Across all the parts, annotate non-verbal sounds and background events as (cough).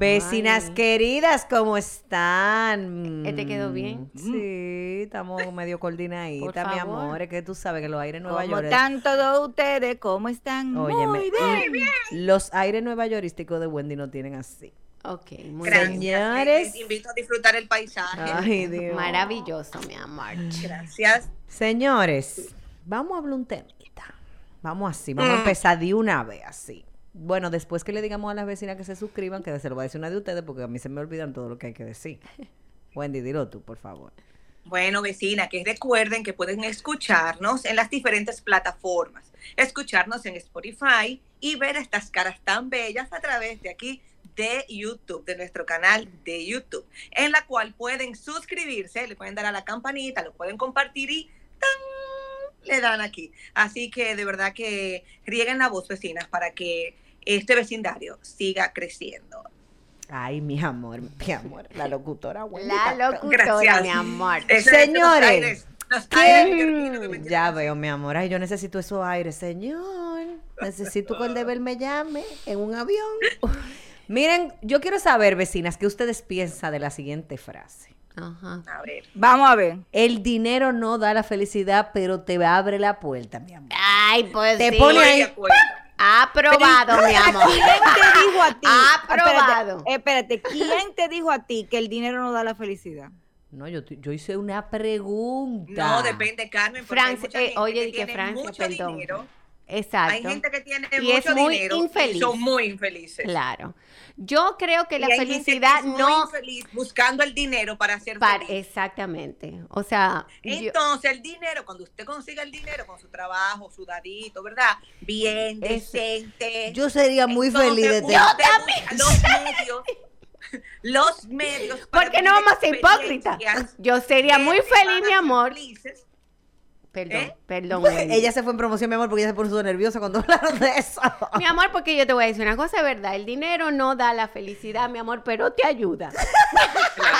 Vecinas queridas, ¿cómo están? ¿Este quedó bien? Sí, estamos medio coordinaditas, Por mi favor. amor. Es que tú sabes que los aires Nueva ¿Cómo York. están todos ustedes? ¿Cómo están? Óyeme, Muy bien. los aires nueva yorísticos de Wendy no tienen así. Ok, muy Gracias. bien. Señores. Les invito a disfrutar el paisaje. Ay, Dios. Maravilloso, mi amor. Gracias. Señores, vamos a hablar un temita. Vamos así, vamos a Mm. empezar de una vez así. Bueno, después que le digamos a las vecinas que se suscriban, que se lo va a decir una de ustedes, porque a mí se me olvidan todo lo que hay que decir. (laughs) Wendy, dilo tú, por favor. Bueno, vecina, que recuerden que pueden escucharnos en las diferentes plataformas, escucharnos en Spotify y ver estas caras tan bellas a través de aquí de YouTube, de nuestro canal de YouTube, en la cual pueden suscribirse, le pueden dar a la campanita, lo pueden compartir y ¡tan! Le dan aquí. Así que de verdad que rieguen la voz, vecinas, para que este vecindario siga creciendo. Ay, mi amor, mi amor, la locutora Wendy. La locutora, Gracias. mi amor. Señores, los Ya veo, mi amor. Ay, yo necesito esos aires, señor. Necesito que el deber me llame en un avión. (laughs) Miren, yo quiero saber, vecinas, qué ustedes piensan de la siguiente frase. Ajá. A ver. Vamos a ver. El dinero no da la felicidad, pero te abre la puerta, mi amor. Ay, pues Te sí. pone ahí. Aprobado, mi amor. ¿Quién te dijo a ti? Aprobado. Espérate, espérate, ¿quién te dijo a ti que el dinero no da la felicidad? No, yo, yo hice una pregunta. No, depende, Carmen. Francia, eh, oye, que di que Francia, perdón. dinero. Exacto. Hay gente que tiene Y es mucho muy dinero infeliz. y son muy infelices. Claro. Yo creo que la hay gente que felicidad es muy no... infeliz buscando el dinero para ser Para, feliz. exactamente. O sea, yo- Entonces, el dinero, cuando usted consiga el dinero con su trabajo, sudadito, ¿verdad? Bien, Es- decente. Yo sería muy Entonces, feliz de tener. Los medios. Los medios. (laughs) para ¿Por qué no vamos a ser hipócritas? Yo sería muy feliz, mi amor. felices. Perdón, ¿Eh? perdón. Wendy. Ella se fue en promoción, mi amor, porque ella se puso nerviosa cuando (laughs) hablaron de eso. Mi amor, porque yo te voy a decir una cosa, es verdad, el dinero no da la felicidad, mi amor, pero te ayuda. (laughs)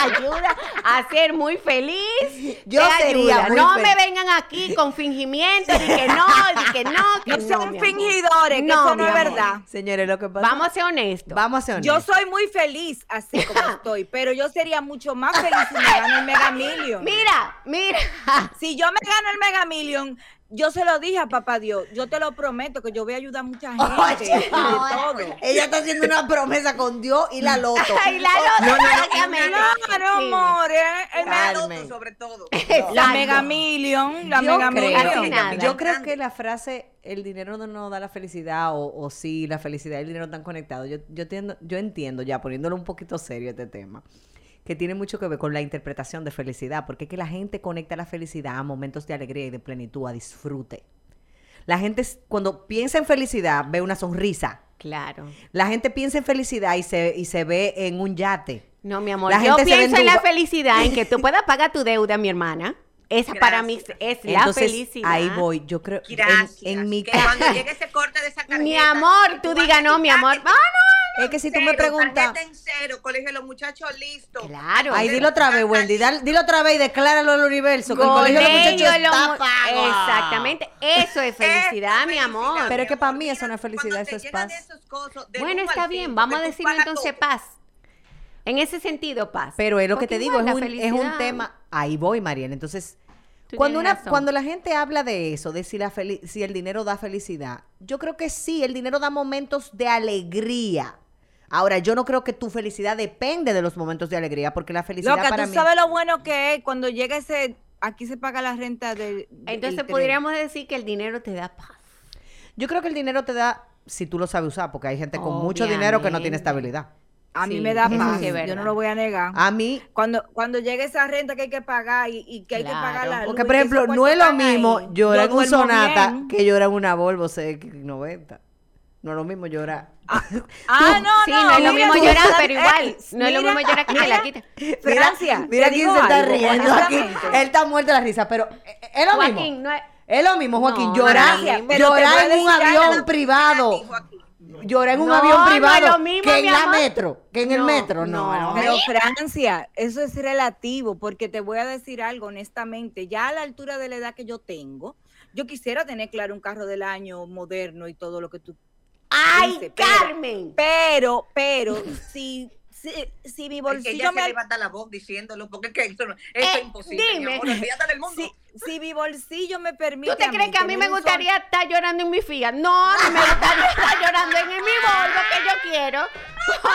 ayuda a ser muy feliz. Yo te sería ayuda. muy No feliz. me vengan aquí con fingimiento, de que no, de que no, (laughs) que No amor. fingidores, que eso no es verdad. Señores, lo que pasa. Vamos a ser honestos. Vamos a ser Yo honestos. soy muy feliz así como (laughs) estoy, pero yo sería mucho más feliz si me gano el Mega Million. Mira, mira. Si yo me gano el Mega Million, yo se lo dije a papá Dios, yo te lo prometo que yo voy a ayudar a mucha (laughs) gente Oye, y todo. Ella está haciendo una promesa con Dios y la loto. Ay, la loto. Claro, Sí. amor, eh, La loto, sobre todo. la Mega Million, la Yo Mega creo- Casi Million. nada. Yo creo que la frase el dinero no nos da la felicidad o, o sí, la felicidad y el dinero están conectados. Yo, yo, entiendo, yo entiendo ya, poniéndolo un poquito serio este tema, que tiene mucho que ver con la interpretación de felicidad, porque es que la gente conecta la felicidad a momentos de alegría y de plenitud, a disfrute. La gente cuando piensa en felicidad ve una sonrisa. Claro. La gente piensa en felicidad y se, y se ve en un yate. No, mi amor, La yo gente pienso en la felicidad, en que tú puedas pagar tu deuda, mi hermana. Esa para mí Gracias. es la Entonces, felicidad. ahí voy. Yo creo en- Gracias. en, mi que cuando llegue ese corte de esa (laughs) tarjeta. Mi amor, tú vas diga a no, mi amor. que Ah, no, Es que si tú me cero, preguntas. en cero, colegio de los muchachos listos. Claro. Ay, dilo otra vez, Wendy. dal- dilo otra vez y decláralo al universo. Que el colegio de los muchachos lo está pago. Exactamente. Eso es (laughs) felicidad, mi amor. Pero es que para mí eso no es felicidad, eso es paz. esos cosos Bueno, está bien. Vamos a tú decirlo entonces paz. En ese sentido, paz. Pero es lo que te digo, es un, es un tema. Ahí voy, Mariela. Entonces, cuando, una, razón. cuando la gente habla de eso, de si, la si el dinero da felicidad, yo creo que sí, el dinero da momentos de alegría. Ahora, yo no creo que tu felicidad depende de los momentos de alegría, porque la felicidad Loca, para tú mí. sabes lo bueno que es cuando llega ese, aquí se paga la renta de- Entonces del tren. podríamos decir que el dinero te da paz. Yo creo que el dinero te da, si tú lo sabes usar, porque hay gente con mucho dinero que no tiene estabilidad. A mí Sí, me da paz, sí yo no lo voy a negar. A mí, Cuando, cuando llegue esa renta que hay que pagar y, y que hay que pagar la luz porque por ejemplo, no es lo mismo ahí, llorar en un Sonata bien. que llorar en una Volvo CX90. No es lo mismo llorar. Ah, (laughs) no, sí, no. no es lo mismo llorar, pero igual. eh, no es lo mismo llorar que la quita. Francia, Mira quién se está algo, riendo aquí. Él está muerto de la risa, pero eh, eh, es lo mismo. Joaquín, no es. Es lo mismo, Joaquín. No, llorar no llorar en un avión privado. Llorar en un No, avión no privado lo mismo, que en la amor. metro. Que en el metro. No, no. no. Pero Francia, eso es relativo, porque te voy a decir algo honestamente, ya a la altura de la edad que yo tengo, yo quisiera tener claro un carro del año moderno y todo lo que tú ¡Ay, dices, Carmen! Pero, pero, (laughs) si, si, si mi Es que bolsillo ella me se levanta la voz diciéndolo, porque es que eso, no- eso Eh, es imposible. dime. Mi amor, del (laughs) mundo. si, si mi bolsillo me permite. ¿Tú te crees que a mí me sol- gustaría estar llorando en mi Fiat? No, a mí me gustaría estar llorando en mi Volvo que yo quiero. (laughs)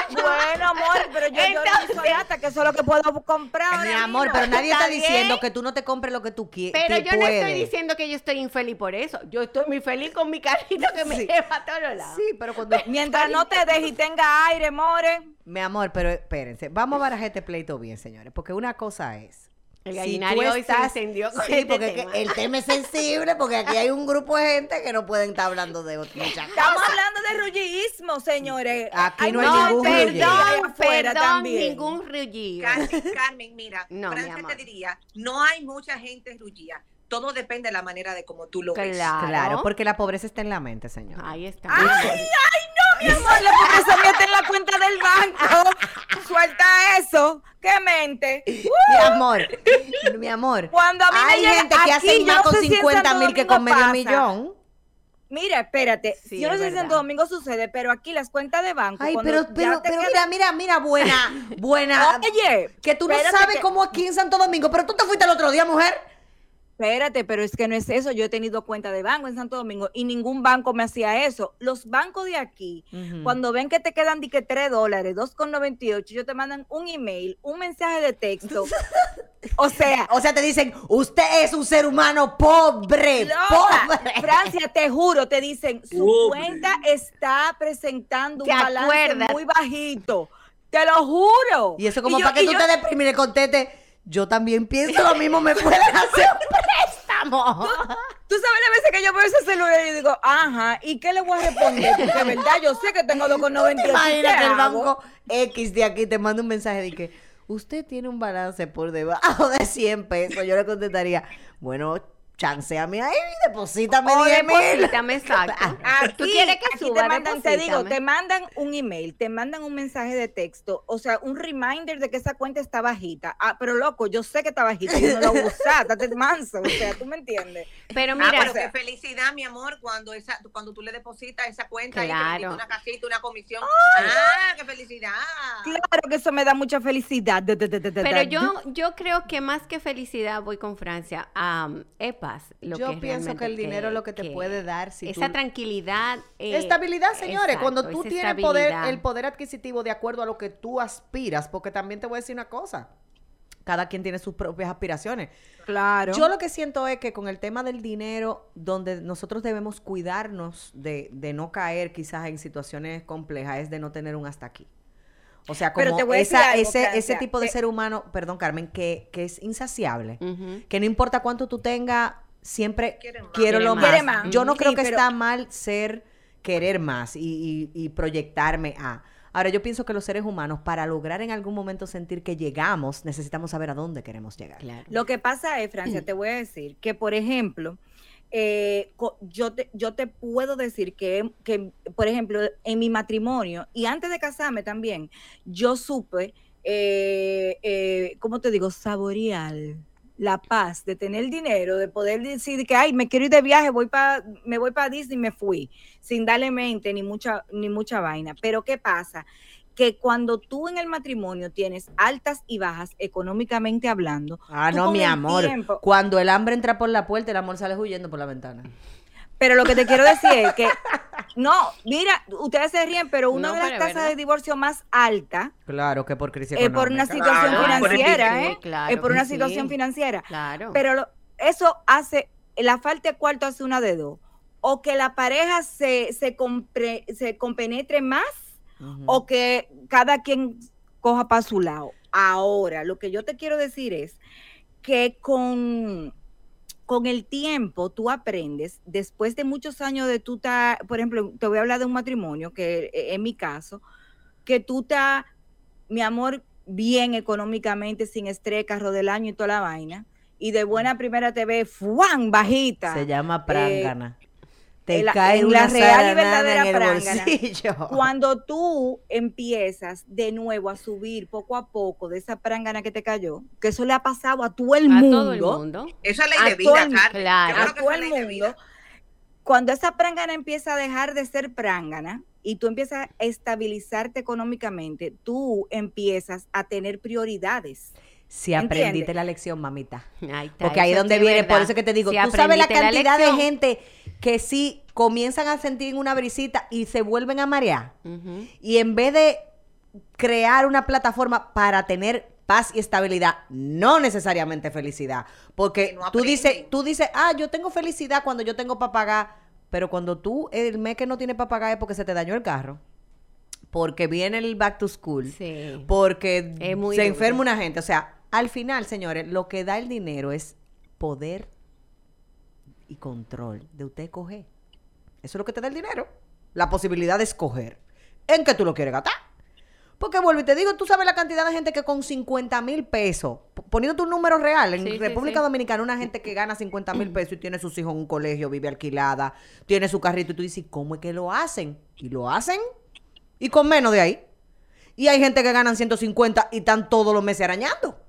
Bueno, amor, pero yo lloro en mi Entonces- Sonata, que eso es lo que puedo comprar. Mi ahora amor, mismo. pero nadie Está está diciendo que tú no te compres lo que tú quieres. Pero yo no estoy diciendo que yo estoy infeliz por eso. Yo estoy muy feliz con mi carrito que me lleva a todos lados. Sí, pero cuando. (laughs) Mientras no te dejes y tenga aire, more. Mi amor, pero espérense. Vamos a barajar este pleito bien, señores. Porque una cosa es. El si gallinario hoy se encendió con Sí, este porque tema. el tema es sensible, porque aquí hay un grupo de gente que no pueden estar hablando de muchas Estamos cosas. hablando de rullismo, señores. Aquí no hay No, ningún gente rullillo. allá perdón, perdón, también. ningún rullillo. Carmen, Carmen, mira, (laughs) No, mi Francia te diría, no hay mucha gente rullía. Todo depende de la manera de cómo tú lo ves. Claro. Claro, porque la pobreza está en la mente, señor. Ahí está. Ay, ay, no, mi amor, porque se mete en la cuenta del banco. Suelta eso. ¡Qué mente! Mi amor, mi amor. Cuando a mí me hay llega gente que hace más con sé si en 50 Santo mil que con medio pasa. millón. Mira, espérate. Sí, yo no sé si en Domingo sucede, pero aquí las cuentas de banco. Ay, pero, pero, pero mira, mira, mira, buena, (laughs) buena. Oye, que tú no sabes que- cómo aquí en Santo Domingo, pero tú te fuiste el otro día, mujer. Espérate, pero es que no es eso. Yo he tenido cuenta de banco en Santo Domingo y ningún banco me hacía eso. Los bancos de aquí, cuando ven que te quedan di que 3 dólares, 2,98, ellos te mandan un email, un mensaje de texto. (laughs) o sea, O sea, te dicen, usted es un ser humano pobre, loca, pobre. Francia, te juro, te dicen, su Pobre. cuenta está presentando un ¿Te balance acuerdas? muy bajito. Te lo juro. Y eso como yo- para que tú yo- te deprimes y conteste, yo también pienso lo mismo, me pueden (laughs) hacer un préstamo. Tú sabes las veces que yo veo ese celular y digo, ajá, ¿y qué le voy a responder? Porque de verdad yo sé que tengo 2,98. Imagina (laughs) ¿qué que el banco X de aquí te manda un mensaje de que usted tiene un balance por debajo de 100 pesos. Yo le contestaría, bueno, chanceame ahí, deposítame O 10 mil. deposítame, exacto. (laughs) Aquí, ¿Tú quieres que aquí suba? te mandan, te digo, te mandan un email, te mandan un mensaje de texto, o sea, un reminder de que esa cuenta está bajita. Ah, pero loco, yo sé que está bajita, yo no la voy a usar, (laughs) manso, o sea, tú me entiendes. Pero Ah, mira, pero o sea- qué felicidad, mi amor, cuando esa, cuando tú le depositas esa cuenta y te Claro. una casita, una comisión. Ah, qué felicidad. Claro que eso me da mucha felicidad. pero (laughs) yo, yo creo que más que felicidad voy con Francia. am, es paz. Lo Yo que pienso que el dinero es lo que te puede dar si esa tú- tranquilidad. eh, Estabilidad, señores, exacto, cuando tú tienes poder, el poder adquisitivo de acuerdo a lo que tú aspiras, porque también te voy a decir una cosa, cada quien tiene sus propias aspiraciones. Claro. Yo lo que siento es que con el tema del dinero, donde nosotros debemos cuidarnos de, de no caer quizás en situaciones complejas, es de no tener un hasta aquí. O sea, como esa- algo, ese, ese tipo de que- ser humano, perdón Carmen, que, que es insaciable, que no importa cuánto tú tengas, siempre más. quiero lo más. Yo no Sí, creo que pero- está mal ser, querer más y, y- y proyectarme a. Ahora, yo pienso que los seres humanos, para lograr en algún momento sentir que llegamos, necesitamos saber a dónde queremos llegar. Claro. Lo que pasa es, Francia, te voy a decir que, por ejemplo, eh, yo, te, yo te puedo decir que, que, por ejemplo, en mi matrimonio y antes de casarme también, yo supe, eh, eh, ¿cómo te digo? Saborear la paz de tener dinero, de poder decir que, ay, me quiero ir de viaje, voy pa, me voy para Disney me fui, sin darle mente ni mucha, ni mucha vaina. Pero ¿qué pasa? Que cuando tú en el matrimonio tienes altas y bajas económicamente hablando, Ah, no, mi amor. tiempo- Cuando el hambre entra por la puerta, el amor sale huyendo por la ventana. pero lo que te quiero decir es que, (laughs) no, mira, ustedes se ríen, pero una No, de las tasas de divorcio más alta Claro que por crisis es por una situación Claro, financiera, ¿eh? claro es por una sí. situación financiera. Claro. Pero lo- eso hace, la falta de cuarto hace una de dos. O que la pareja se, se, compre- se compenetre más O que cada quien coja para su lado. Ahora, lo que yo te quiero decir es que con con el tiempo tú aprendes, después de muchos años de tú estás, por ejemplo, te voy a hablar de un matrimonio, que eh, en mi caso, que tú estás, mi amor, bien económicamente, sin estrés, carro del año y toda la vaina, y de buena primera te ve, ¡fuan! bajita. Se llama Eh, prángana. Te la- cae en una la real y verdadera en el prángana. bolsillo. (laughs) Cuando tú empiezas de nuevo a subir poco a poco de esa prangana que te cayó, que eso le ha pasado a todo el A mundo, todo el mundo. Eso es ley A de vida, Carmen. claro. A todo el mundo, cuando esa prangana empieza a dejar de ser prangana y tú empiezas a estabilizarte económicamente, tú empiezas a tener prioridades. Si aprendiste la lección, mamita. Ahí está, Porque ahí es donde viene, verdad. por eso es que te digo, Si tú sabes la cantidad de gente que sí comienzan a sentir una brisita y se vuelven a marear. Y en vez de crear una plataforma para tener paz y estabilidad, no necesariamente felicidad. Porque no tú dices, tú dices, ah, yo tengo felicidad cuando yo tengo para pagar, pero cuando tú el mes que no tienes para pagar es porque se te dañó el carro. Porque viene el back to school. Sí. Porque se duro. enferma una gente. O sea, al final, señores, lo que da el dinero es poder y control de usted coger. Eso es lo que te da el dinero. La posibilidad de escoger en qué tú lo quieres gastar. Porque vuelvo y te digo, tú sabes la cantidad de gente que con 50 mil pesos, poniendo tu número real, en Sí, sí, República sí. Dominicana, una gente que gana 50 mil pesos y tiene sus hijos en un colegio, vive alquilada, tiene su carrito, y tú dices, ¿cómo es que lo hacen? Y lo hacen, y con menos de ahí. Y hay gente que ganan 150 y están todos los meses arañando.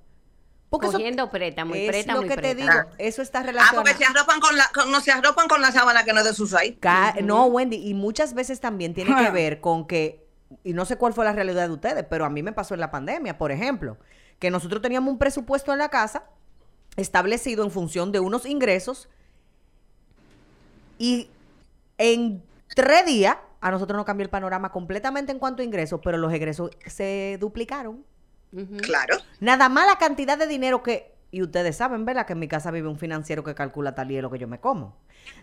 Porque eso Cogiendo préstamo, y es préstamo, lo y que te digo, eso está Ah, relacionado. porque se arropan con la, con- no se arropan con la sábana que no es de sus ahí. Ca- No, Wendy, y muchas veces también tiene que ver con que, y no sé cuál fue la realidad de ustedes, pero a mí me pasó en la pandemia, por ejemplo, que nosotros teníamos un presupuesto en la casa establecido en función de unos ingresos y en tres días a nosotros nos cambió el panorama completamente en cuanto a ingresos, pero los egresos se duplicaron. Claro. Nada más la cantidad de dinero que, y ustedes saben, ¿verdad? Que en mi casa vive un financiero que calcula tal y es lo que yo me como.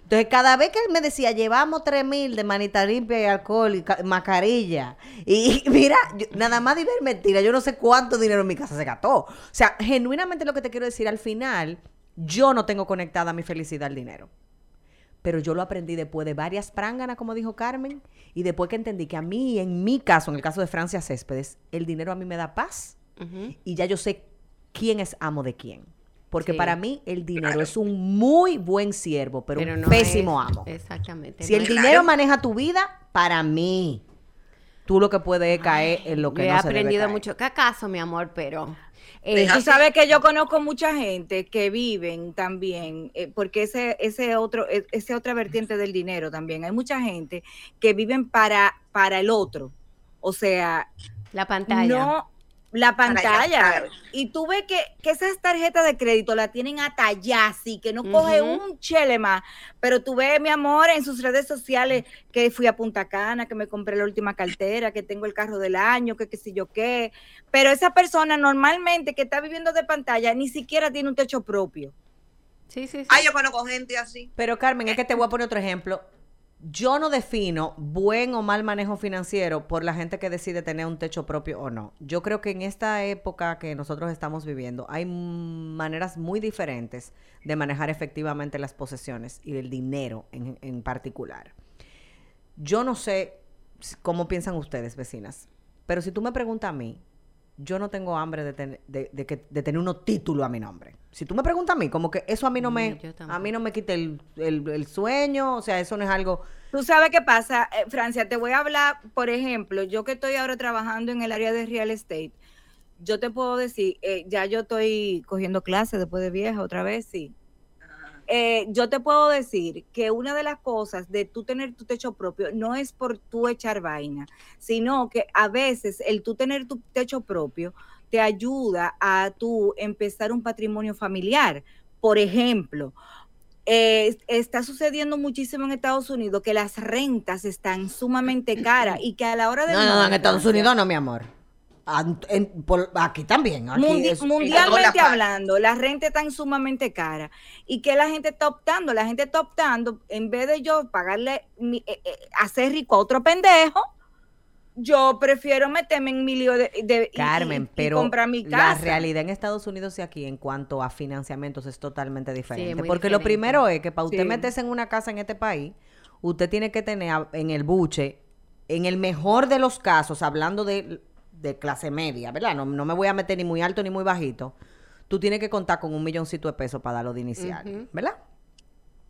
Entonces, cada vez que él me decía, llevamos tres mil de manita limpia y alcohol y ca- mascarilla, y (laughs) mira, yo- nada más de ver mentira, yo no sé cuánto dinero en mi casa se gastó. O sea, genuinamente lo que te quiero decir, al final, yo no tengo conectada mi felicidad al dinero. Pero yo lo aprendí después de varias pránganas, como dijo Carmen, y después que entendí que a mí, en mi caso, en el caso de Francia Céspedes, el dinero a mí me da paz y ya yo sé quién es amo de quién. Porque Sí. para mí el dinero es un muy buen siervo, pero, un no pésimo es- amo. Exactamente. Si no el dinero Claro. maneja tu vida, para mí, tú lo que puedes es caer en lo que Yo he no se debe aprendido caer. mucho cacaso, mi amor, pero eh, Tú sabes que yo conozco mucha gente que viven también, eh, porque ese, ese otro, e- ese otra vertiente del dinero también. Hay mucha gente que viven para, para el otro. O sea, la pantalla. no la pantalla. claro. Y tú ves que, que esas tarjetas de crédito la tienen hasta allá, así que no coge un chele más. Pero tú ves, mi amor, en sus redes sociales que fui a Punta Cana, que me compré la última cartera, que tengo el carro del año, que qué sé yo qué. Pero esa persona normalmente que está viviendo de pantalla ni siquiera tiene un techo propio. Sí, sí, sí. Ay, yo conozco gente así. Pero Carmen, es que te voy a poner otro ejemplo. Yo no defino buen o mal manejo financiero por la gente que decide tener un techo propio o no. Yo creo que en esta época que nosotros estamos viviendo hay maneras muy diferentes de manejar efectivamente las posesiones y el dinero en, en particular. Yo no sé cómo piensan ustedes, vecinas, pero si tú me preguntas a mí, yo no tengo hambre de, ten- de, de que- de tener unos títulos a mi nombre. Si tú me preguntas a mí, como que eso a mí no me, a mí no me quita el, el- el sueño, o sea, eso no es algo... Tú sabes qué pasa, Eh, Francia, te voy a hablar, por ejemplo, yo que estoy ahora trabajando en el área de real estate, yo te puedo decir, eh, ya yo estoy cogiendo clases después de vieja otra vez, sí. Eh, yo te puedo decir que una de las cosas de tú tener tu techo propio no es por tú echar vaina, sino que a veces el tú tener tu techo propio te ayuda a tú empezar un patrimonio familiar. Por ejemplo, eh, está sucediendo muchísimo en Estados Unidos que las rentas están sumamente caras y que a la hora de... No, no, no, en Estados Unidos no, mi amor. An- en- por- aquí también. Aquí Mundi- es- mundialmente la hablando, la renta está sumamente cara. ¿Y que la gente está optando? La gente está optando, en vez de yo pagarle, mi- eh, eh, hacer rico a otro pendejo, yo prefiero meterme en mi lío de, Carmen, y- y pero comprar mi la casa. realidad en Estados Unidos y aquí en cuanto a financiamientos es totalmente diferente. porque lo primero es que para usted Sí. meterse en una casa en este país, usted tiene que tener en el buche, en el mejor de los casos, hablando de, de clase media, ¿verdad? No, no me voy a meter ni muy alto ni muy bajito. Tú tienes que contar con un milloncito de pesos para darlo de inicial. ¿verdad?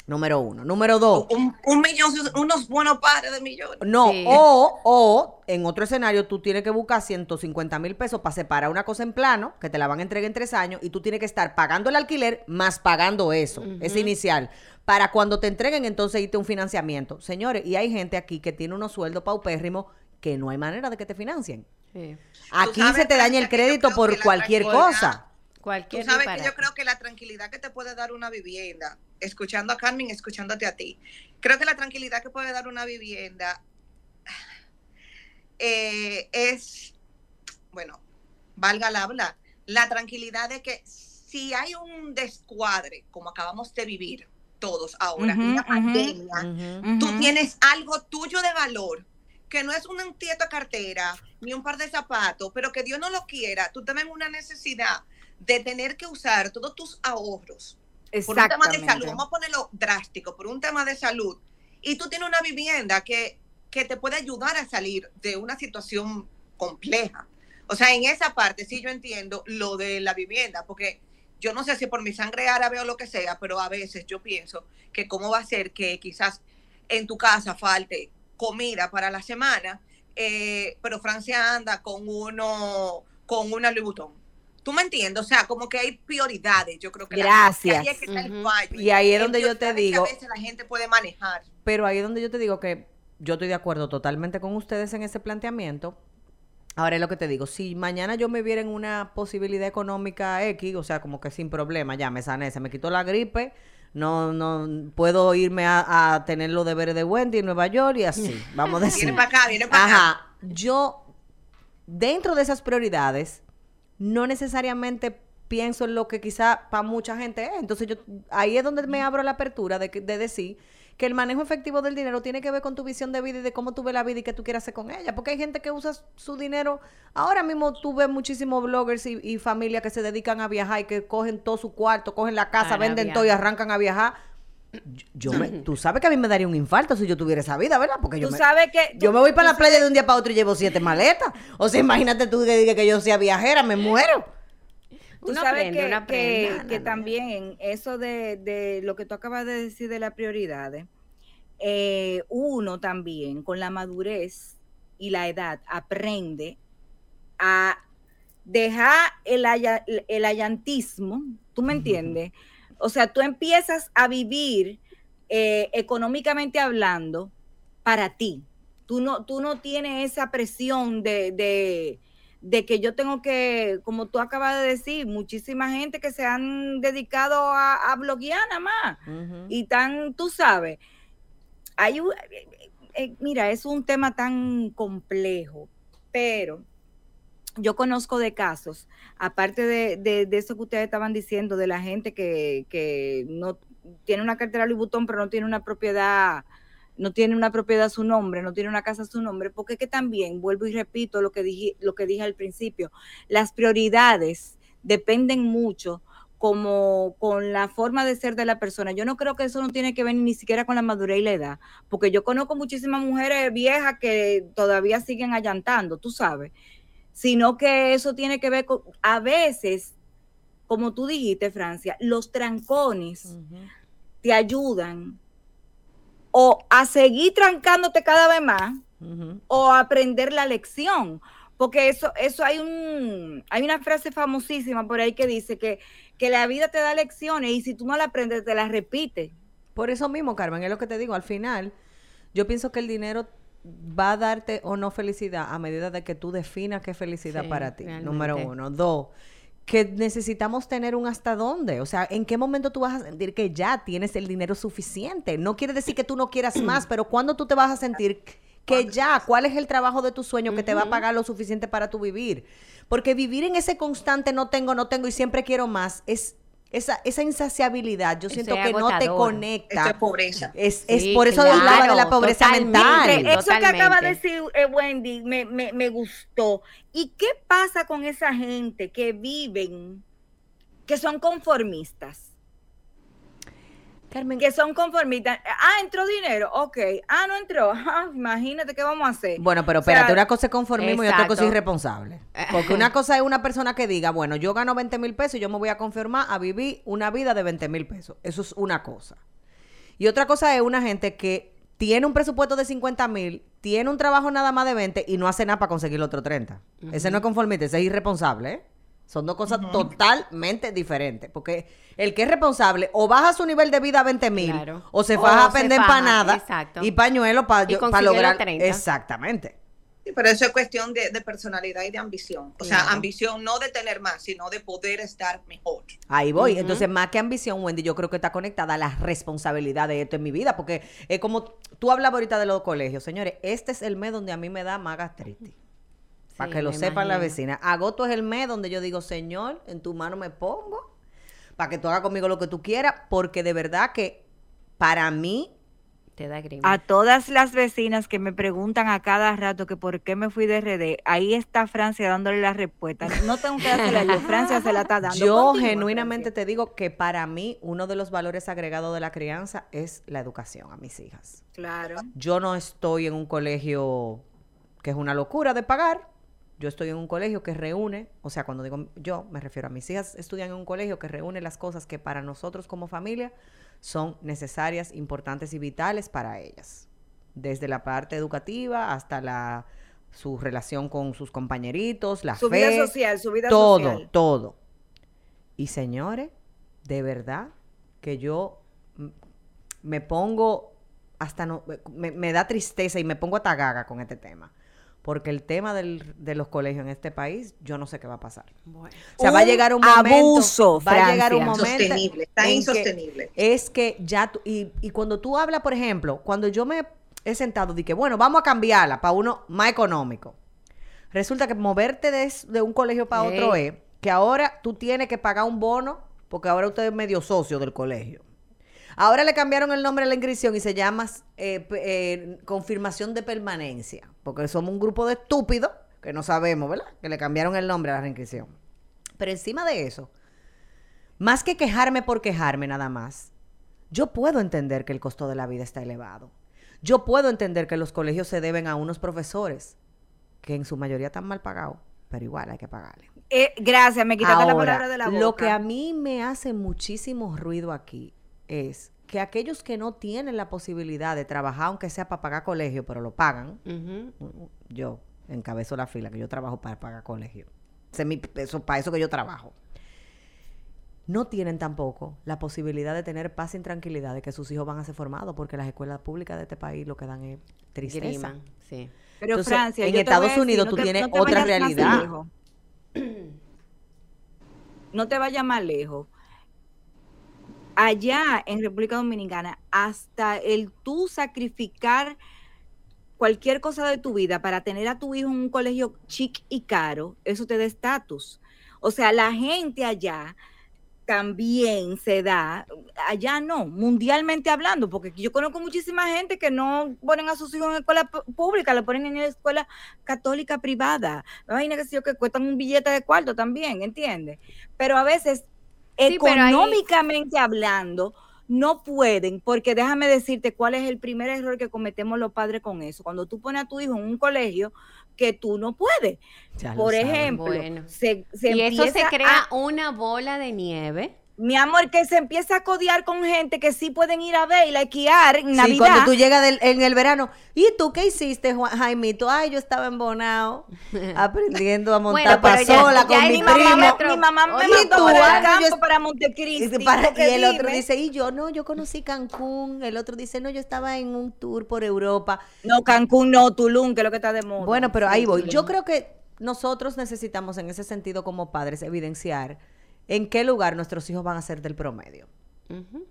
Número uno. Número dos. Un, un millón, unos buenos padres de millones. No, Sí. o, o en otro escenario tú tienes que buscar 150 mil pesos para separar una cosa en plano, que te la van a entregar en tres años, y tú tienes que estar pagando el alquiler más pagando eso, ese inicial, para cuando te entreguen entonces irte un financiamiento. Señores, y hay gente aquí que tiene unos sueldos paupérrimos que no hay manera de que te financien. Sí. Aquí se te daña el crédito por la cualquier cosa. Tú Cualquier sabes que yo creo que la tranquilidad que te puede dar una vivienda, escuchando a Carmen, escuchándote a ti, creo que la tranquilidad que puede dar una vivienda (sighs) eh, es, bueno, valga la habla, la tranquilidad de que si hay un descuadre, como acabamos de vivir todos ahora, Ujú, una ujú. pandemia, Ujú. tú tienes algo tuyo de valor, que no es un tieto de cartera, ni un par de zapatos, pero que Dios no lo quiera, tú en una necesidad de tener que usar todos tus ahorros por un tema de salud, vamos a ponerlo drástico, por un tema de salud, y tú tienes una vivienda que, que te puede ayudar a salir de una situación compleja. O sea, en esa parte sí yo entiendo lo de la vivienda, porque yo no sé si por mi sangre árabe o lo que sea, pero a veces yo pienso que cómo va a ser que quizás en tu casa falte comida para la semana, eh, pero Francia anda con uno, con una Louis Vuitton. ¿Tú me entiendes? O sea, como que hay prioridades, yo creo que la- Gracias. que ahí es que está el fallo. Y ahí es donde yo te que digo- a veces la gente puede manejar. Pero ahí es donde yo te digo que yo estoy de acuerdo totalmente con ustedes en ese planteamiento. Ahora es lo que te digo, si mañana yo me viera en una posibilidad económica X, o sea, como que sin problema, ya me sané, se me quitó la gripe, no, no puedo irme a, a tener los deberes de Wendy en Nueva York y así, (laughs) vamos a decir. Viene para acá, viene para acá. Ajá, yo dentro de esas prioridades no necesariamente pienso en lo que quizá para mucha gente es. Entonces yo ahí es donde me abro la apertura de, de decir que el manejo efectivo del dinero tiene que ver con tu visión de vida y de cómo tú ves la vida y qué tú quieres hacer con ella. Porque hay gente que usa su dinero. Ahora mismo tú ves muchísimos bloggers y, y familias que se dedican a viajar y que cogen todo su cuarto, cogen la casa, Para venden viajar. todo y arrancan a viajar. Yo, yo me- (clears throat) tú sabes que a mí me daría un infarto si yo tuviera esa vida, ¿verdad? Porque yo Tú me, sabes que... yo tú- me voy para la playa sabes- de un día para otro y llevo siete maletas. O sea, imagínate tú que digas que yo sea viajera, me muero. Tú sabes que, que- No, que no, no. también eso de, de lo que tú acabas de decir de las prioridades, eh, uno también con la madurez y la edad aprende a dejar el, haya- el allantismo, ¿tú me (laughs) entiendes? O sea, tú empiezas a vivir eh, económicamente hablando para ti. Tú no, tú no tienes esa presión de, de, de que yo tengo que, como tú acabas de decir, muchísima gente que se han dedicado a, a bloguear nada más. Y tan, tú sabes, hay un- eh, eh, mira, es un tema tan complejo, pero yo conozco de casos, aparte de, de- de eso que ustedes estaban diciendo, de la gente que, que no tiene una cartera Louis Vuitton, pero no tiene una propiedad, no tiene una propiedad a su nombre, no tiene una casa a su nombre, porque es que también, vuelvo y repito lo que dije, lo que dije al principio, las prioridades dependen mucho como con la forma de ser de la persona. Yo no creo que eso no tiene que ver ni siquiera con la madurez y la edad, porque yo conozco muchísimas mujeres viejas que todavía siguen allantando, tú sabes, sino que eso tiene que ver con, a veces, como tú dijiste, Francia, los trancones te ayudan o a seguir trancándote cada vez más o a aprender la lección. Porque eso, eso hay un, hay una frase famosísima por ahí que dice que, que la vida te da lecciones y si tú no la aprendes, te las repite. Por eso mismo, Carmen, es lo que te digo. Al final, yo pienso que el dinero va a darte o no felicidad a medida de que tú definas qué es felicidad Sí, para ti. realmente. Número uno. Dos, que necesitamos tener un hasta dónde. O sea, ¿en qué momento tú vas a sentir que ya tienes el dinero suficiente? No quiere decir que tú no quieras (clears throat) más, pero ¿cuándo tú te vas a sentir que ya, cuál es el trabajo de tu sueño que te va a pagar lo suficiente para tu vivir? Porque vivir en ese constante no tengo, no tengo y siempre quiero más es esa, esa insaciabilidad, yo siento es que no te conecta. Esto es pobreza. Es, es Sí, por eso claro, hablaba de la pobreza mental. Eso que acaba de decir eh, Wendy me, me, me gustó. ¿Y qué pasa con esa gente que viven, que son conformistas? Carmen, Que son conformistas. Ah, entró dinero, ok. Ah, no entró. (laughs) Ah, imagínate qué vamos a hacer. Bueno, pero O sea, espérate, una cosa es conformismo y otra cosa es irresponsable. Porque una cosa es una persona que diga, bueno, yo gano 20 mil pesos y yo me voy a conformar a vivir una vida de 20 mil pesos. Eso es una cosa. Y otra cosa es una gente que tiene un presupuesto de 50 mil, tiene un trabajo nada más de 20 y no hace nada para conseguir el otro 30. Ese no es conformista, ese es irresponsable, ¿eh? Son dos cosas totalmente diferentes. Porque el que es responsable o baja su nivel de vida a 20 mil Claro. o se faja a faja, empanada exacto. y pañuelo para Y consigue lograr. los 30. Exactamente. Sí, pero eso es cuestión de, de personalidad y de ambición. O sea, ambición no de tener más, sino de poder estar mejor. Ahí voy. Entonces, más que ambición, Wendy, yo creo que está conectada a la responsabilidad de esto en mi vida. Porque es como tú hablabas ahorita de los colegios. Señores, este es el mes donde a mí me da más gastritis. Para Sí, que lo sepan la imagino. vecina. Agosto es el mes donde yo digo, Señor, en tu mano me pongo. Para que tú hagas conmigo lo que tú quieras. Porque de verdad que para mí, Te da grima. A todas las vecinas que me preguntan a cada rato que por qué me fui de RD, ahí está Francia dándole la respuesta. No tengo que dársela yo, Francia se la está dando. yo Continúa, genuinamente Francia. te digo que para mí uno de los valores agregados de la crianza es la educación a mis hijas. Claro. Yo no estoy en un colegio que es una locura de pagar. Yo estoy en un colegio que reúne, o sea, cuando digo yo, me refiero a mis hijas estudian en un colegio que reúne las cosas que para nosotros como familia son necesarias, importantes y vitales para ellas. Desde la parte educativa hasta la su relación con sus compañeritos, la Su fe, vida social, su vida todo, social. todo. Y señores, de verdad que yo me pongo hasta no, me, me da tristeza y me pongo hasta gaga con este tema. Porque el tema del- de los colegios en este país, yo no sé qué va a pasar. Bueno. O sea, va a llegar un momento. abuso, va a llegar un momento. Insostenible, está que insostenible. es que ya tú- y, y cuando tú hablas, por ejemplo, cuando yo me he sentado y que, bueno, vamos a cambiarla para uno más económico. Resulta que moverte de, de un colegio para otro es que ahora tú tienes que pagar un bono porque ahora usted es medio socio del colegio. Ahora le cambiaron el nombre a la inscripción y se llama eh, eh, confirmación de permanencia, porque somos un grupo de estúpidos que no sabemos, ¿verdad? Que le cambiaron el nombre a la reinscripción. Pero encima de eso, más que quejarme por quejarme nada más, yo puedo entender que el costo de la vida está elevado. Yo puedo entender que los colegios se deben a unos profesores que en su mayoría están mal pagados, pero igual hay que pagarle. Eh, gracias, me quitaste la palabra de la boca. lo que a mí me hace muchísimo ruido aquí es que aquellos que no tienen la posibilidad de trabajar, aunque sea para pagar colegio, pero lo pagan, yo encabezo la fila, que yo trabajo para pagar colegio. Ese es mi- eso, para eso que yo trabajo. No tienen tampoco la posibilidad de tener paz y tranquilidad de que sus hijos van a ser formados, porque las escuelas públicas de este país lo que dan es tristeza. Grima, sí. Pero Entonces, Francia, en Estados decir, Unidos no tú te- tienes no otra realidad. (clears throat) No te vayas más lejos. Allá en República Dominicana, hasta el tú sacrificar cualquier cosa de tu vida para tener a tu hijo en un colegio chic y caro, eso te da estatus. O sea, la gente allá también se da, allá no, mundialmente hablando, porque yo conozco muchísima gente que no ponen a sus hijos en escuela pública, lo ponen en escuela católica privada. Imagina que, sí, que cuestan un billete de cuarto también, ¿entiendes? Pero a veces, Sí, pero ahí- económicamente hablando, no pueden, porque déjame decirte cuál es el primer error que cometemos los padres con eso. Cuando tú pones a tu hijo en un colegio que tú no puedes. Ya Por ejemplo, Bueno. se, se y eso se empieza crea a- una bola de nieve. Mi amor, que se empieza a codiar con gente que sí pueden ir a ver y la esquiar en Sí, Navidad. cuando tú llegas del- en el verano, ¿y tú qué hiciste, Juan- Jaimito? Ay, yo estaba embonado, (laughs) aprendiendo a montar Bueno, ya- pasola ya con es mi mi mamá primo. mamá, otro- mi mamá me Oye, mandó tú, para el campo, para Y, Montecristi. (laughs) para- y el otro dice, y yo no, yo conocí Cancún. El otro dice, no, yo estaba en un tour por Europa. No, Cancún no, Tulum, que es lo que está de moda. Bueno, pero ahí voy. Yo creo que nosotros necesitamos en ese sentido como padres evidenciar en qué lugar nuestros hijos van a ser del promedio.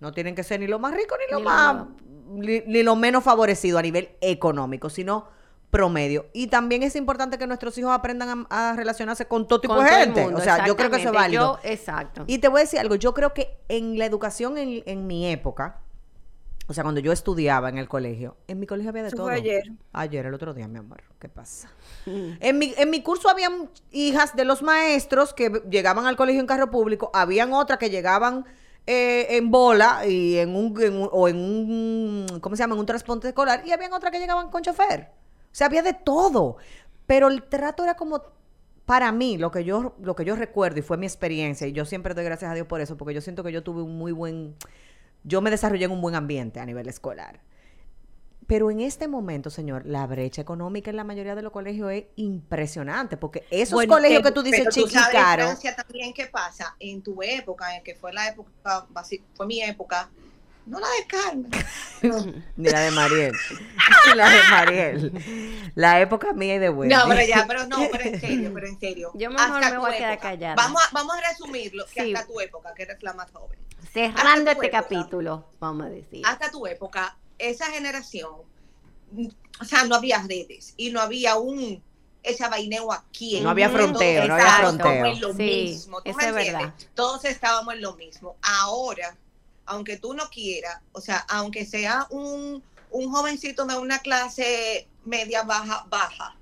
No tienen que ser ni lo más rico ni lo Ni lo más ni, ni lo menos favorecido a nivel económico, sino promedio. Y también es importante que nuestros hijos aprendan a, a relacionarse con todo tipo Con de todo gente. mundo, o sea, yo creo que eso es válido. Yo- exacto. Y te voy a decir algo, yo creo que en la educación en, en mi época, o sea, cuando yo estudiaba en el colegio, en mi colegio había de Eso todo. fue ayer. Ayer, el otro día, mi amor. ¿Qué pasa? Mm. En mi, en mi curso habían hijas de los maestros que llegaban al colegio en carro público, habían otras que llegaban eh, en bola y en un, en un- o en un, ¿cómo se llama? En un transporte escolar y habían otras que llegaban con chofer. O sea, había de todo. Pero el trato era como, para mí, lo que yo, lo que yo recuerdo y fue mi experiencia, y yo siempre doy gracias a Dios por eso, porque yo siento que yo tuve un muy buen, yo me desarrollé en un buen ambiente a nivel escolar. Pero en este momento, señor, la brecha económica en la mayoría de los colegios es impresionante, porque esos Bueno, colegios eh, que tú dices Pero tú chiqui sabes, caro, Francia, también qué pasa en tu época, en que fue la época, fue mi época, no la de Carmen. (laughs) ni la de Mariel, (laughs) ni la de Mariel, la época mía y de Wendy. No, pero ya, (laughs) pero no, pero en serio, pero en serio. Yo mejor Hasta me tu voy a quedar época. callada. Vamos a, vamos a resumirlo, que Sí. hasta tu época, que eres la más joven. Cerrando este época. capítulo, vamos a decir. Hasta tu época, esa generación, mm, o sea, no había redes y no había un esa vaineo aquí. No había fronteo, no había estábamos fronteo. en lo Sí, mismo, ¿tú eso me es verdad. Todos estábamos en lo mismo. Ahora, aunque tú no quieras, o sea, aunque sea un, un jovencito de una clase media baja, baja,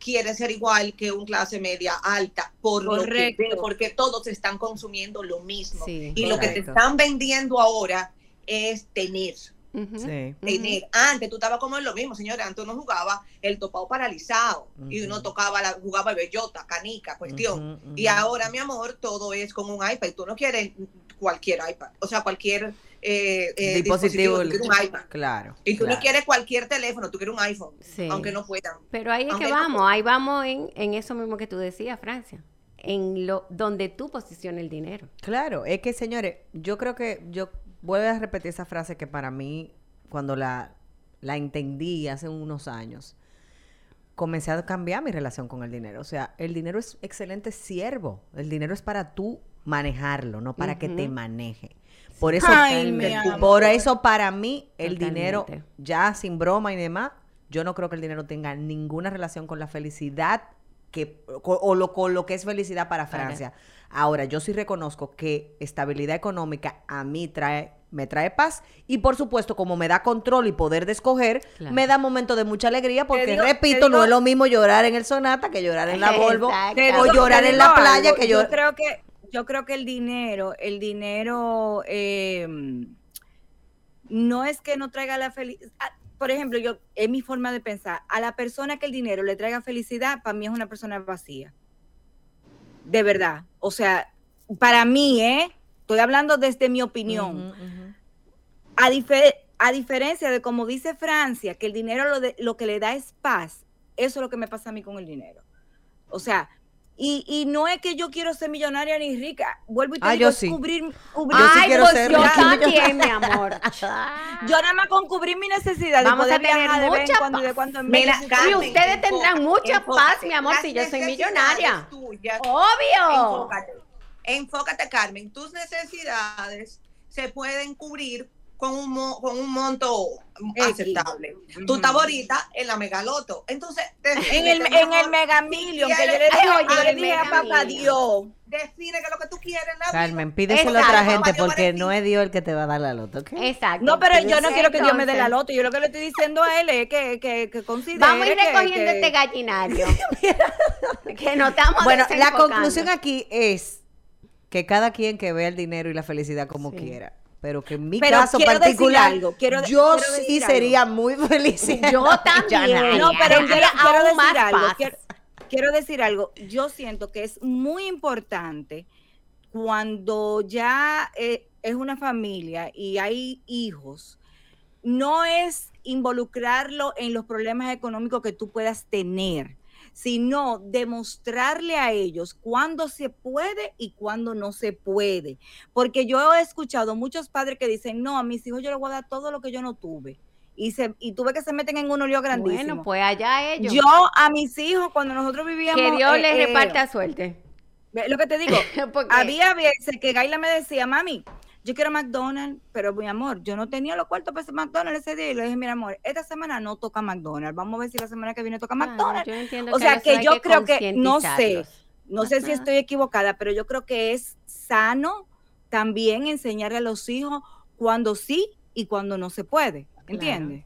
quiere ser igual que un clase media alta, por lo que Correcto. porque todos están consumiendo lo mismo. Sí, y lo que te correcto. están vendiendo ahora es tener. Sí. tener. Antes tú estabas como en lo mismo, señores. Antes uno jugaba el topado paralizado y uno tocaba la, jugaba bellota, canica, cuestión. Y ahora, mi amor, todo es con un iPad. Tú no quieres cualquier iPad, o sea, cualquier eh, eh, Dispositivo, dispositivo. Tú quieres un iPad. Claro. Y tú claro. no quieres cualquier teléfono, tú quieres un iPhone, Sí. aunque no puedan. Pero ahí es Aunque que vamos, ahí vamos en, en eso mismo que tú decías, Francia. En lo donde tú posicionas el dinero. Claro, es que señores, yo creo que yo voy a repetir esa frase que para mí, cuando la, la entendí hace unos años, comencé a cambiar mi relación con el dinero. O sea, el dinero es excelente siervo. El dinero es para tú manejarlo, no para que te maneje. Por eso, Ay, por eso para mí el Totalmente. dinero, ya sin broma y demás, yo no creo que el dinero tenga ninguna relación con la felicidad que, o, lo, con lo que es felicidad para Francia. Ahora, yo sí reconozco que estabilidad económica a mí trae, me trae paz y por supuesto, como me da control y poder de escoger, Claro. me da momentos de mucha alegría porque, digo- repito, no es lo mismo llorar en el Sonata que llorar en la Volvo Exacto. O llorar en la playa algo, que yo llorar. creo que yo creo que el dinero el dinero eh, no es que no traiga la felicidad por ejemplo yo es mi forma de pensar a la persona que el dinero le traiga felicidad para mí es una persona vacía. De verdad o sea para mí eh estoy hablando desde mi opinión. A, dife- a diferencia de como dice Francia, que el dinero lo, de- lo que le da es paz, eso es lo que me pasa a mí con el dinero. O sea, y, y no es que yo quiero ser millonaria ni rica, vuelvo y te Ah, digo, yo es sí. cubrir, cubrir- Yo sí Ay, quiero pues ser yo rica. también, mi amor. (laughs) yo nada más con cubrir mi necesidad Vamos de a poder tener vez en mucha cuando y de paz. cuando Mira. Y ustedes tendrán enfócate, mucha paz, mi amor, si yo soy millonaria. tuyas, Obvio. Enfócate. Enfócate, Carmen. Tus necesidades se pueden cubrir con un, con un monto X. aceptable. Ujú. Tú estás ahorita en la megaloto. Entonces, En el, en el Mega Million, que yo le dije, yo le dije a papá. Dios. define que lo que tú quieres en la Carmen, pídeselo a otra gente porque no es Dios el que te va a dar la loto. Exacto. No, pero yo no quiero que Dios me dé la loto. Yo lo que le estoy diciendo a él es que, que, que considere Vamos a ir recogiendo que- este gallinario. (laughs) que no estamos Bueno, la conclusión aquí es que cada quien que vea el dinero y la felicidad como Sí. quiera. Pero que en mi Pero caso quiero decir particular, algo, quiero de- yo quiero sí decir sería muy feliz. (laughs) Yo también. (laughs) No, pero quiero, quiero decir algo. quiero decir algo. Yo siento que es muy importante cuando ya eh, es una familia y hay hijos, no es involucrarlo en los problemas económicos que tú puedas tener, sino demostrarle a ellos cuándo se puede y cuándo no se puede. Porque yo he escuchado muchos padres que dicen, no, a mis hijos yo les voy a dar todo lo que yo no tuve. Y, se, y tuve que se meten en un lío grandísimo. Bueno, pues allá ellos. Yo a mis hijos, cuando nosotros vivíamos... que Dios eh, les eh, reparta suerte. Lo que te digo, (laughs) había veces que Gaila me decía, mami, yo quiero McDonald's, pero mi amor, yo no tenía los cuartos para ese McDonald's ese día y le dije, mira amor, esta semana no toca McDonald's, vamos a ver si la semana que viene toca McDonald's. O sea, que yo creo que, no sé, no sé si estoy equivocada, pero yo creo que es sano también enseñarle a los hijos cuando sí y cuando no se puede, ¿entiendes?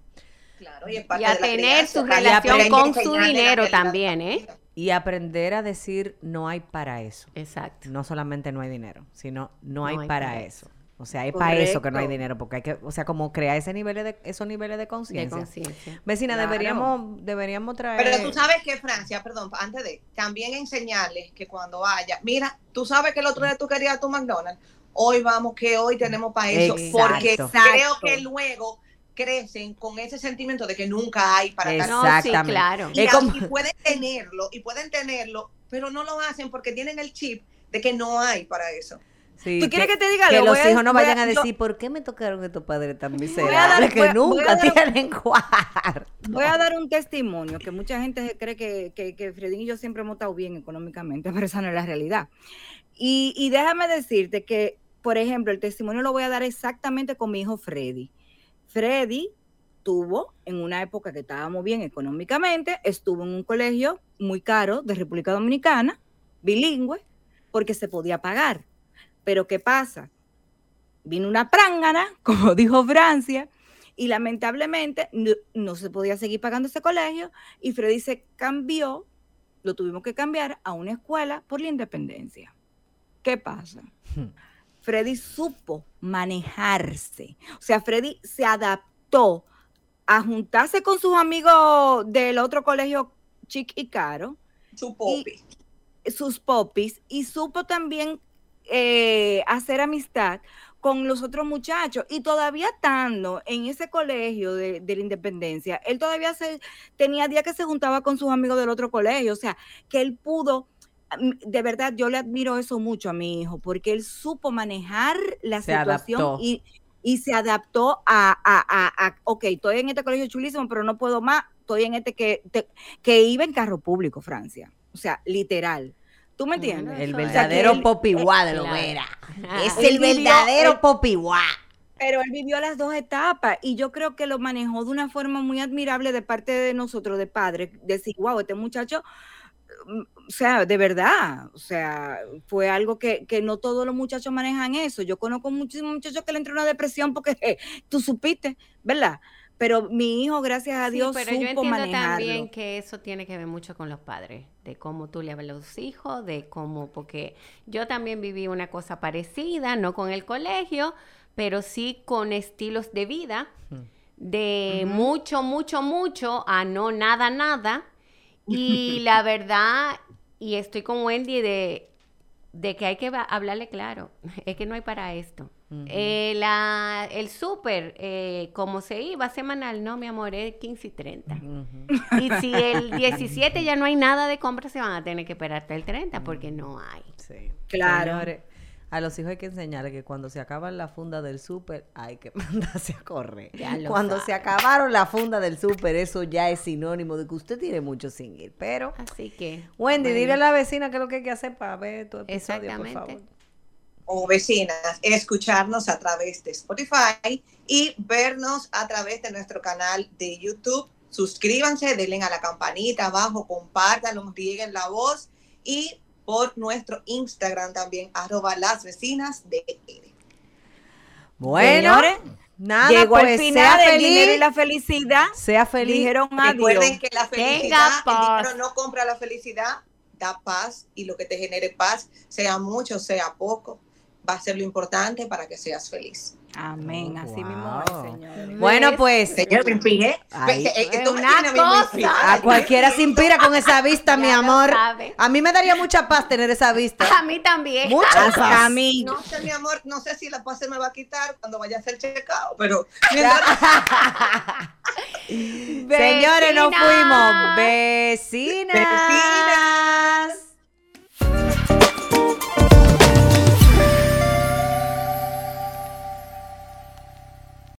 Claro, y, Y a tener su relación con su dinero también, ¿eh? Y aprender a decir no hay para eso. Exacto. No solamente no hay dinero, sino no hay, hay para, para eso. O sea, hay para eso que no hay dinero, porque hay que, o sea, como crear ese nivel de, esos niveles de De conciencia. conciencia. Vecina, Claro. deberíamos, deberíamos traer. Pero tú sabes que Francia, perdón, antes de, también enseñarles que cuando vaya, mira, tú sabes que el otro día tú querías tu McDonald's, hoy vamos, que hoy tenemos para eso, Exacto. porque creo Exacto. que luego crecen con ese sentimiento de que nunca hay para tal No, sí, Exactamente. claro. Y, Es como- y pueden tenerlo, y pueden tenerlo, pero no lo hacen porque tienen el chip de que no hay para eso. Sí, ¿Tú quieres que te diga Que algo? los Voy a- hijos no a- vayan a yo- decir, ¿por qué me tocaron estos padres tan miserables que voy a- voy nunca dar- tienen cuarto? Voy a dar un testimonio que mucha gente cree que, que, que Fredín y yo siempre hemos estado bien económicamente, (laughs) pero esa no es la realidad. Y, y déjame decirte que, por ejemplo, el testimonio lo voy a dar exactamente con mi hijo Freddy. Freddy tuvo en una época que estábamos bien económicamente, estuvo en un colegio muy caro de República Dominicana, bilingüe, porque se podía pagar. Pero ¿qué pasa? Vino una prángana, (laughs) como dijo Francia, y lamentablemente no, no se podía seguir pagando ese colegio y Freddy se cambió, lo tuvimos que cambiar a una escuela por la independencia. ¿Qué pasa? Hmm. Freddy supo manejarse, o sea, Freddy se adaptó a juntarse con sus amigos del otro colegio chic y caro, Su popi. sus popis y supo también eh, hacer amistad con los otros muchachos y todavía estando en ese colegio de, de la independencia, él todavía se, tenía días que se juntaba con sus amigos del otro colegio, o sea, que él pudo, de verdad, yo le admiro eso mucho a mi hijo, porque él supo manejar la Se situación adaptó. y, y se adaptó a, a, a, a, ok, estoy en este colegio chulísimo, pero no puedo más, estoy en este que, te- que iba en carro público, Francia, o sea, literal. ¿Tú me entiendes? El verdadero él- popiguá de lo claro. vera. Ah. Es el vivió- verdadero popiguá. Pero él vivió las dos etapas y yo creo que lo manejó de una forma muy admirable de parte de nosotros, de padres, decir, wow, este muchacho, mm, o sea, de verdad, o sea, fue algo que, que no todos los muchachos manejan eso. Yo conozco muchísimos muchachos que le entró una depresión porque eh, (laughs) tú supiste, ¿verdad? Pero mi hijo, gracias a Sí, Dios, pero yo supo entiendo manejarlo. también que eso tiene que ver mucho con los padres, de cómo tú le hablas a los hijos, de cómo, porque yo también viví una cosa parecida, no con el colegio, pero sí con estilos de vida, de mucho, mucho, mucho a no nada, nada. Y la (laughs) verdad, y estoy con Wendy de, de que hay que hablarle claro, (laughs) es que no hay para esto. Eh, la, el súper, eh, como se iba semanal, no, mi amor, es 15 y 30. Y si el (laughs) 17 ya no hay nada de compra, se van a tener que esperar hasta el 30 porque no hay. Sí. Claro. Señores, a los hijos hay que enseñarles que cuando se acaban la funda del súper, hay que (laughs) mandarse a correr. Ya lo Cuando se acabaron la funda del súper, eso ya es sinónimo de que usted tiene mucho sin ir. Pero, Así que. Wendy, bueno, dile a la vecina qué es lo que hay que hacer para ver tu episodio, por Exactamente. favor. O vecinas, escucharnos a través de Spotify y vernos a través de nuestro canal de YouTube. Suscríbanse, denle a la campanita abajo, compártanlo, rieguen la voz y por nuestro Instagram también, arroba las vecinas de. Bueno, Señores, nada, Llegó pues al final sea el dinero y feliz. la felicidad. Sea feliz. Dijeron adiós. Recuerden que la felicidad, el dinero no compra la felicidad, da paz y lo que te genere paz, sea mucho, sea poco, va a ser lo importante para que seas feliz. Amén, Oh, así mismo wow. es, señores. Bueno, pues Señor, me inspiré. Ay. Es que tú me Una cosa. a cualquiera se inspira con esa vista, (laughs) mi amor. A mí me daría mucha paz tener esa vista. A mí también. Mucha paz. a mí. No sé, mi amor, no sé si la paz se me va a quitar cuando vaya a hacer checado, pero (laughs) Señores, nos fuimos. Vecinas. Vecinas.